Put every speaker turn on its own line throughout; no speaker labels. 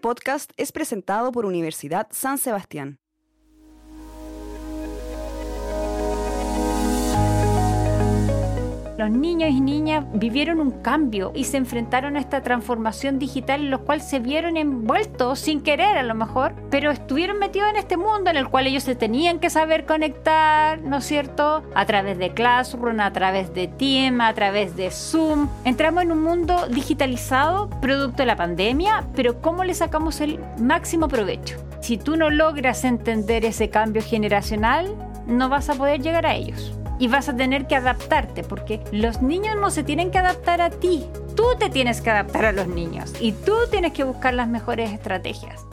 podcast es presentado por Universidad San Sebastián.
Los niños y niñas vivieron un cambio y se enfrentaron a esta transformación digital en los cual se vieron envueltos sin querer a lo mejor, pero estuvieron metidos en este mundo en el cual ellos se tenían que saber conectar, ¿no es cierto? A través de Classroom, a través de Team, a través de Zoom. Entramos en un mundo digitalizado producto de la pandemia, pero ¿cómo le sacamos el máximo provecho? Si tú no logras entender ese cambio generacional, no vas a poder llegar a ellos y vas a tener que adaptarte porque los niños no se tienen que adaptar a ti. Tú te tienes que adaptar a los niños y tú tienes que buscar las mejores estrategias.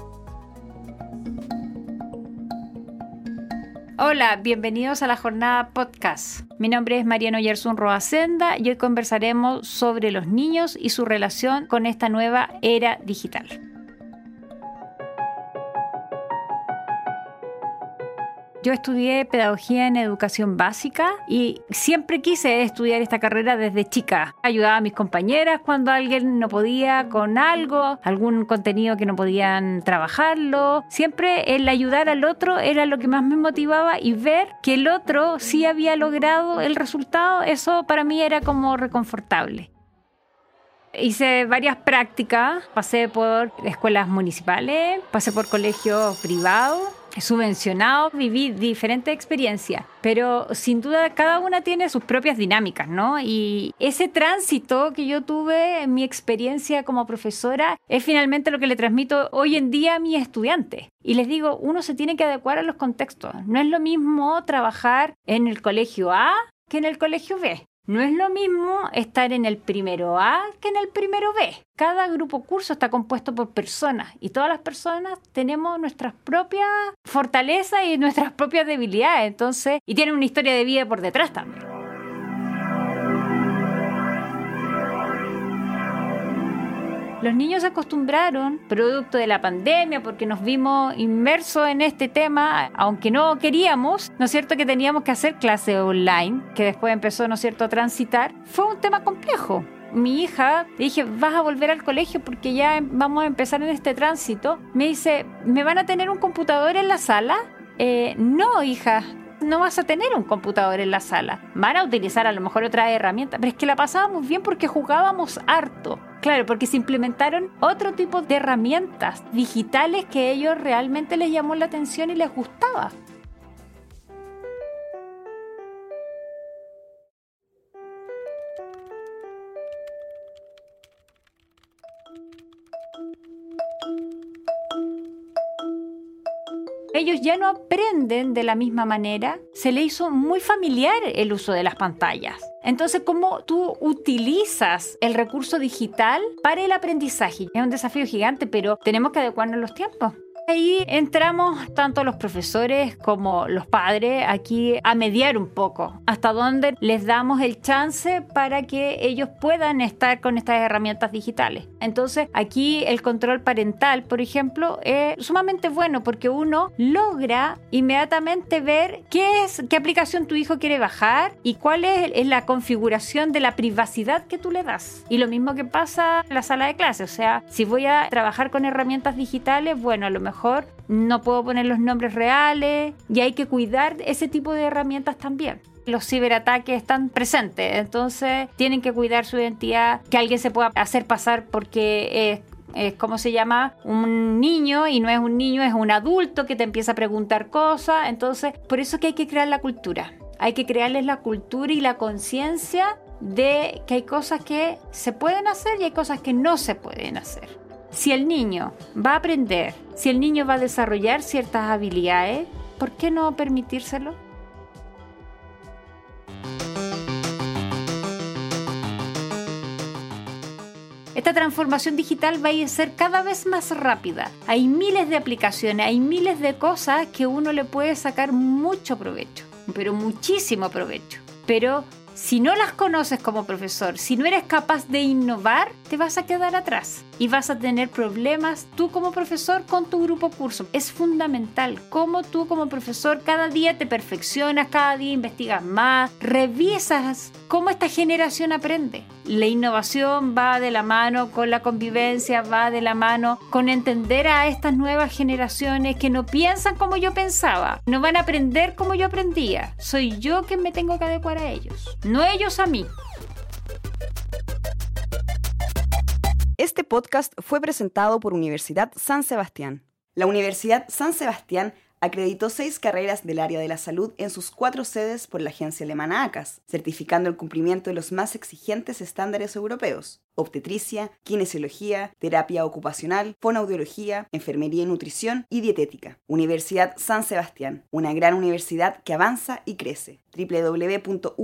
Hola, bienvenidos a la jornada podcast. Mi nombre es Mariano Yersun Roacenda y hoy conversaremos sobre los niños y su relación con esta nueva era digital. Yo estudié pedagogía en educación básica y siempre quise estudiar esta carrera desde chica. Ayudaba a mis compañeras cuando alguien no podía con algo, algún contenido que no podían trabajarlo. Siempre el ayudar al otro era lo que más me motivaba y ver que el otro sí había logrado el resultado, eso para mí era como reconfortable. Hice varias prácticas, pasé por escuelas municipales, pasé por colegios privados subvencionado, viví diferentes experiencias, pero sin duda cada una tiene sus propias dinámicas, ¿no? Y ese tránsito que yo tuve en mi experiencia como profesora es finalmente lo que le transmito hoy en día a mis estudiantes. Y les digo, uno se tiene que adecuar a los contextos. No es lo mismo trabajar en el colegio A que en el colegio B. No es lo mismo estar en el primero A que en el primero B. Cada grupo curso está compuesto por personas y todas las personas tenemos nuestras propias fortalezas y nuestras propias debilidades, entonces, y tienen una historia de vida por detrás también. Los niños se acostumbraron, producto de la pandemia, porque nos vimos inmersos en este tema, aunque no queríamos, ¿no es cierto?, que teníamos que hacer clase online, que después empezó, ¿no es cierto?, a transitar. Fue un tema complejo. Mi hija, le dije, vas a volver al colegio porque ya vamos a empezar en este tránsito. Me dice, ¿me van a tener un computador en la sala? Eh, no, hija, no vas a tener un computador en la sala. Van a utilizar a lo mejor otra herramienta, pero es que la pasábamos bien porque jugábamos harto. Claro, porque se implementaron otro tipo de herramientas digitales que a ellos realmente les llamó la atención y les gustaba. Ellos ya no aprenden de la misma manera, se le hizo muy familiar el uso de las pantallas. Entonces, ¿cómo tú utilizas el recurso digital para el aprendizaje? Es un desafío gigante, pero tenemos que adecuarnos los tiempos. Ahí entramos tanto los profesores como los padres aquí a mediar un poco, hasta dónde les damos el chance para que ellos puedan estar con estas herramientas digitales. Entonces aquí el control parental, por ejemplo, es sumamente bueno porque uno logra inmediatamente ver qué es, qué aplicación tu hijo quiere bajar y cuál es, es la configuración de la privacidad que tú le das. Y lo mismo que pasa en la sala de clase, o sea, si voy a trabajar con herramientas digitales, bueno, a lo mejor no puedo poner los nombres reales y hay que cuidar ese tipo de herramientas también. Los ciberataques están presentes, entonces tienen que cuidar su identidad, que alguien se pueda hacer pasar porque es, es como se llama un niño y no es un niño, es un adulto que te empieza a preguntar cosas, entonces por eso que hay que crear la cultura, hay que crearles la cultura y la conciencia de que hay cosas que se pueden hacer y hay cosas que no se pueden hacer. Si el niño va a aprender, si el niño va a desarrollar ciertas habilidades, ¿por qué no permitírselo? Esta transformación digital va a ser cada vez más rápida. Hay miles de aplicaciones, hay miles de cosas que uno le puede sacar mucho provecho, pero muchísimo provecho. Pero Si no las conoces como profesor, si no eres capaz de innovar, te vas a quedar atrás y vas a tener problemas tú como profesor con tu grupo curso. Es fundamental cómo tú como profesor cada día te perfeccionas, cada día investigas más, revisas cómo esta generación aprende. La innovación va de la mano con la convivencia, va de la mano con entender a estas nuevas generaciones que no piensan como yo pensaba, no van a aprender como yo aprendía. Soy yo quien me tengo que adecuar a ellos, no ellos a mí.
Este podcast fue presentado por Universidad San Sebastián. La Universidad San Sebastián acreditó seis carreras del área de la salud en sus cuatro sedes por la agencia alemana ACAS, certificando el cumplimiento de los más exigentes estándares europeos. Obstetricia, kinesiología, terapia ocupacional, fonoaudiología, enfermería y nutrición y dietética. Universidad San Sebastián, una gran universidad que avanza y crece. www.uss.cl